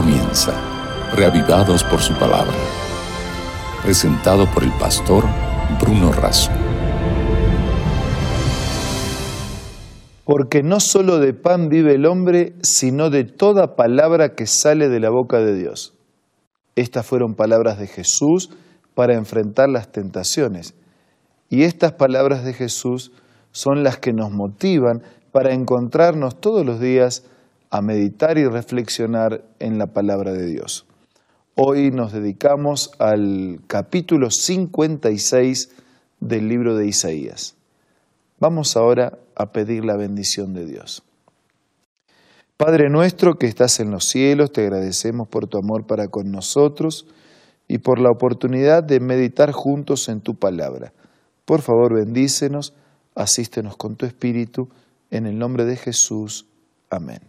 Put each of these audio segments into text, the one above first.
comienza, reavivados por su palabra. Presentado por el pastor Bruno Razo. Porque no solo de pan vive el hombre, sino de toda palabra que sale de la boca de Dios. Estas fueron palabras de Jesús para enfrentar las tentaciones. Y estas palabras de Jesús son las que nos motivan para encontrarnos todos los días a meditar y reflexionar en la palabra de Dios. Hoy nos dedicamos al capítulo 56 del libro de Isaías. Vamos ahora a pedir la bendición de Dios. Padre nuestro que estás en los cielos, te agradecemos por tu amor para con nosotros y por la oportunidad de meditar juntos en tu palabra. Por favor, bendícenos, asístenos con tu espíritu, en el nombre de Jesús. Amén.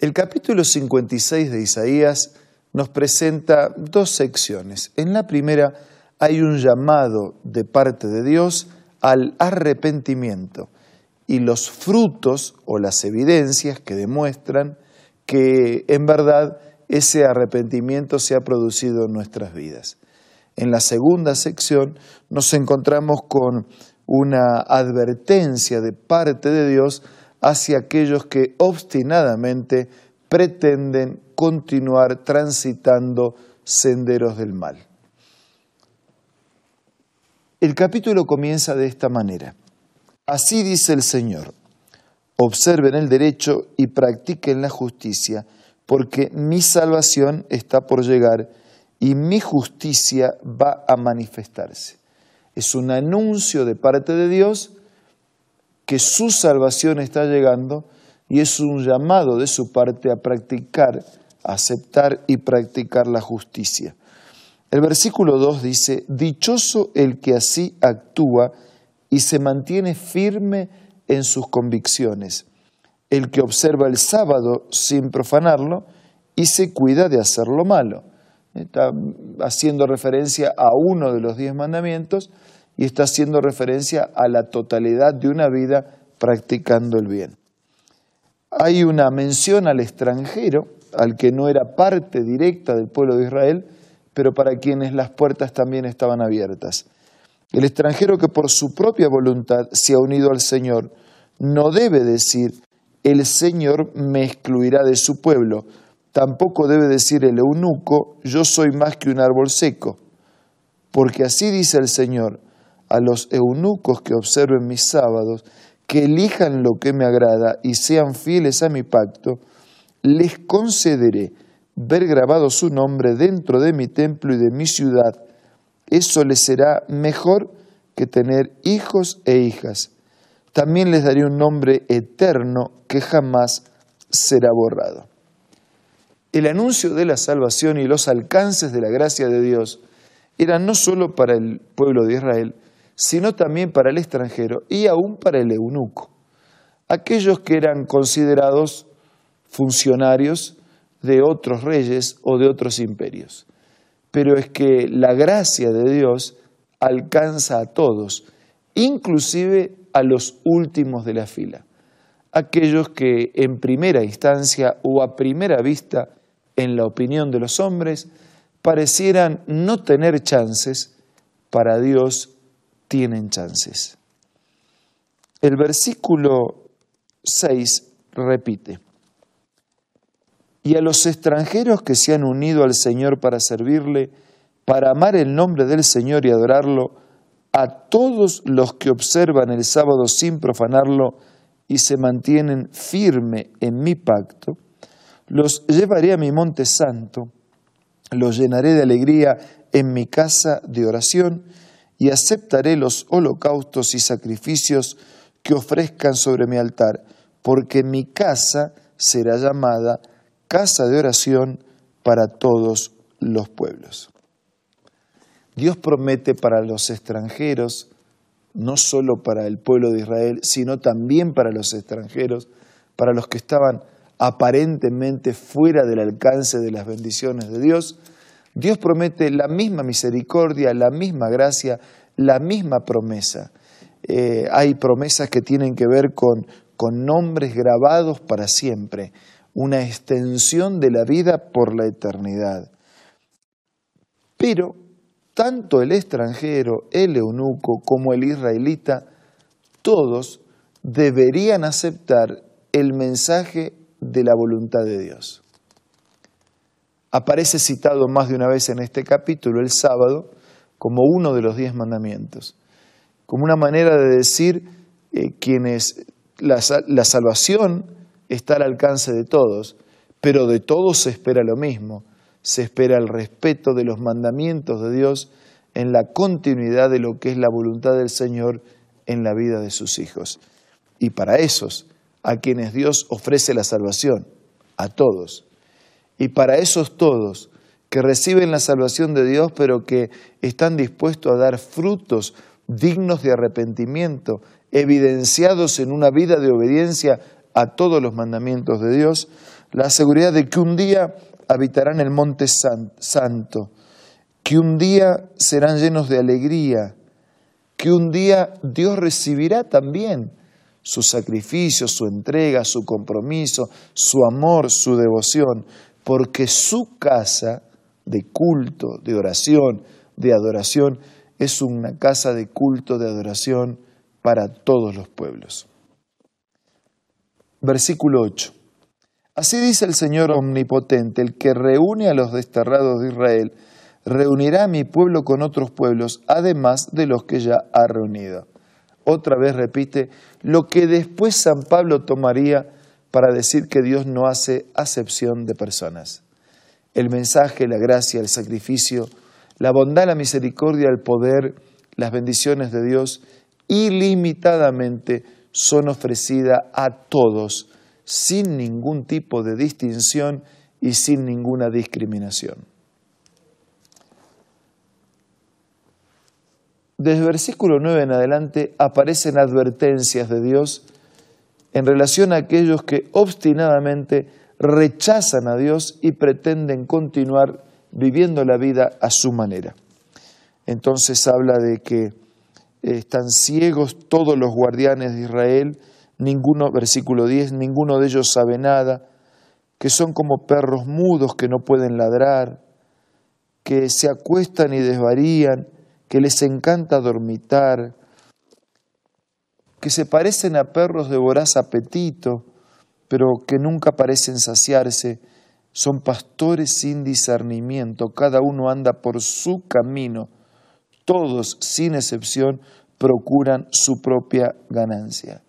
El capítulo 56 de Isaías nos presenta dos secciones. En la primera hay un llamado de parte de Dios al arrepentimiento y los frutos o las evidencias que demuestran que en verdad ese arrepentimiento se ha producido en nuestras vidas. En la segunda sección nos encontramos con una advertencia de parte de Dios hacia aquellos que obstinadamente pretenden continuar transitando senderos del mal. El capítulo comienza de esta manera. Así dice el Señor, observen el derecho y practiquen la justicia, porque mi salvación está por llegar y mi justicia va a manifestarse. Es un anuncio de parte de Dios que su salvación está llegando y es un llamado de su parte a practicar, aceptar y practicar la justicia. El versículo 2 dice, Dichoso el que así actúa y se mantiene firme en sus convicciones, el que observa el sábado sin profanarlo y se cuida de hacer lo malo. Está haciendo referencia a uno de los diez mandamientos y está haciendo referencia a la totalidad de una vida practicando el bien. Hay una mención al extranjero, al que no era parte directa del pueblo de Israel, pero para quienes las puertas también estaban abiertas. El extranjero que por su propia voluntad se ha unido al Señor no debe decir, el Señor me excluirá de su pueblo. Tampoco debe decir el eunuco, yo soy más que un árbol seco. Porque así dice el Señor, a los eunucos que observen mis sábados, que elijan lo que me agrada y sean fieles a mi pacto, les concederé ver grabado su nombre dentro de mi templo y de mi ciudad. Eso les será mejor que tener hijos e hijas. También les daré un nombre eterno que jamás será borrado. El anuncio de la salvación y los alcances de la gracia de Dios eran no solo para el pueblo de Israel, sino también para el extranjero y aún para el eunuco, aquellos que eran considerados funcionarios de otros reyes o de otros imperios. Pero es que la gracia de Dios alcanza a todos, inclusive a los últimos de la fila, aquellos que en primera instancia o a primera vista, en la opinión de los hombres, parecieran no tener chances, para Dios tienen chances. El versículo 6 repite, y a los extranjeros que se han unido al Señor para servirle, para amar el nombre del Señor y adorarlo, a todos los que observan el sábado sin profanarlo y se mantienen firme en mi pacto, los llevaré a mi monte santo, los llenaré de alegría en mi casa de oración, y aceptaré los holocaustos y sacrificios que ofrezcan sobre mi altar, porque mi casa será llamada casa de oración para todos los pueblos. Dios promete para los extranjeros, no solo para el pueblo de Israel, sino también para los extranjeros, para los que estaban aparentemente fuera del alcance de las bendiciones de Dios, Dios promete la misma misericordia, la misma gracia, la misma promesa. Eh, hay promesas que tienen que ver con, con nombres grabados para siempre. una extensión de la vida por la eternidad. Pero tanto el extranjero, el eunuco, como el israelita, todos deberían aceptar el mensaje de la voluntad de Dios. Aparece citado más de una vez en este capítulo el sábado como uno de los diez mandamientos, como una manera de decir eh, quienes la, la salvación está al alcance de todos, pero de todos se espera lo mismo, se espera el respeto de los mandamientos de Dios en la continuidad de lo que es la voluntad del Señor en la vida de sus hijos. Y para esos, a quienes Dios ofrece la salvación, a todos. Y para esos todos que reciben la salvación de Dios, pero que están dispuestos a dar frutos dignos de arrepentimiento, evidenciados en una vida de obediencia a todos los mandamientos de Dios, la seguridad de que un día habitarán el monte santo, que un día serán llenos de alegría, que un día Dios recibirá también su sacrificio, su entrega, su compromiso, su amor, su devoción, porque su casa de culto, de oración, de adoración, es una casa de culto, de adoración para todos los pueblos. Versículo 8. Así dice el Señor Omnipotente, el que reúne a los desterrados de Israel, reunirá a mi pueblo con otros pueblos, además de los que ya ha reunido. Otra vez repite lo que después San Pablo tomaría para decir que Dios no hace acepción de personas. El mensaje, la gracia, el sacrificio, la bondad, la misericordia, el poder, las bendiciones de Dios ilimitadamente son ofrecidas a todos, sin ningún tipo de distinción y sin ninguna discriminación. Desde el versículo 9 en adelante aparecen advertencias de Dios en relación a aquellos que obstinadamente rechazan a Dios y pretenden continuar viviendo la vida a su manera. Entonces habla de que están ciegos todos los guardianes de Israel, ninguno, versículo 10, ninguno de ellos sabe nada, que son como perros mudos que no pueden ladrar, que se acuestan y desvarían, que les encanta dormitar, que se parecen a perros de voraz apetito, pero que nunca parecen saciarse, son pastores sin discernimiento, cada uno anda por su camino, todos, sin excepción, procuran su propia ganancia.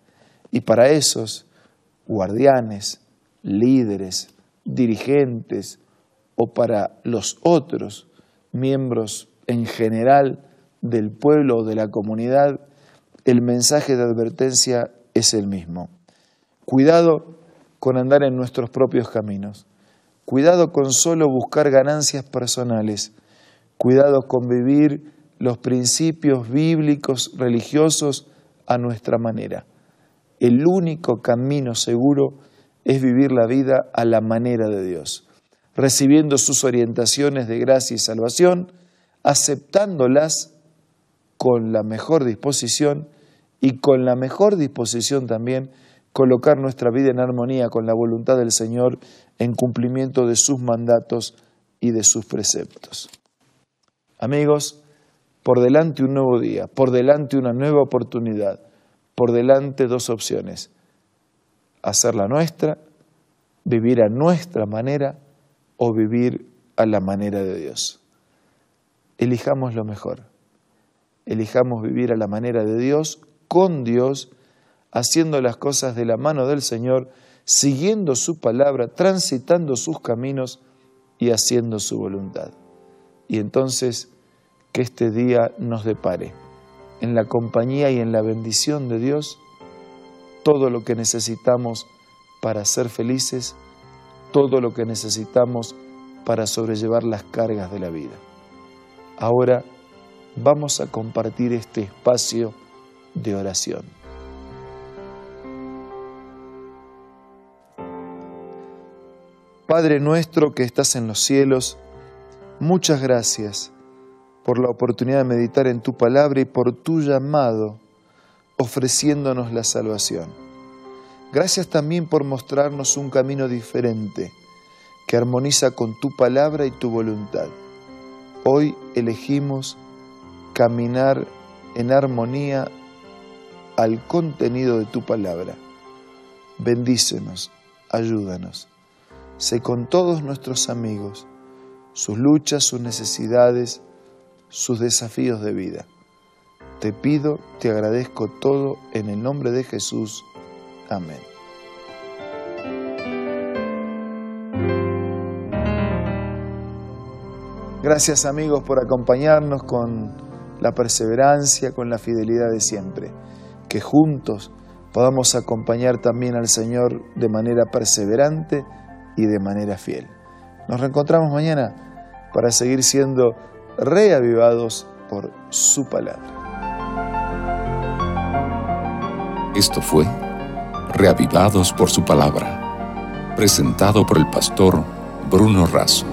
Y para esos guardianes, líderes, dirigentes o para los otros miembros en general del pueblo o de la comunidad, el mensaje de advertencia es el mismo. Cuidado con andar en nuestros propios caminos. Cuidado con solo buscar ganancias personales. Cuidado con vivir los principios bíblicos religiosos a nuestra manera. El único camino seguro es vivir la vida a la manera de Dios, recibiendo sus orientaciones de gracia y salvación, aceptándolas con la mejor disposición y con la mejor disposición también colocar nuestra vida en armonía con la voluntad del Señor en cumplimiento de sus mandatos y de sus preceptos. Amigos, por delante un nuevo día, por delante una nueva oportunidad, por delante dos opciones, hacer la nuestra, vivir a nuestra manera o vivir a la manera de Dios. Elijamos lo mejor elijamos vivir a la manera de Dios, con Dios, haciendo las cosas de la mano del Señor, siguiendo su palabra, transitando sus caminos y haciendo su voluntad. Y entonces que este día nos depare en la compañía y en la bendición de Dios todo lo que necesitamos para ser felices, todo lo que necesitamos para sobrellevar las cargas de la vida. Ahora, vamos a compartir este espacio de oración. Padre nuestro que estás en los cielos, muchas gracias por la oportunidad de meditar en tu palabra y por tu llamado ofreciéndonos la salvación. Gracias también por mostrarnos un camino diferente que armoniza con tu palabra y tu voluntad. Hoy elegimos caminar en armonía al contenido de tu palabra. Bendícenos, ayúdanos. Sé con todos nuestros amigos, sus luchas, sus necesidades, sus desafíos de vida. Te pido, te agradezco todo en el nombre de Jesús. Amén. Gracias amigos por acompañarnos con la perseverancia, con la fidelidad de siempre. Que juntos podamos acompañar también al Señor de manera perseverante y de manera fiel. Nos reencontramos mañana para seguir siendo reavivados por su palabra. Esto fue Reavivados por su palabra, presentado por el pastor Bruno Razo.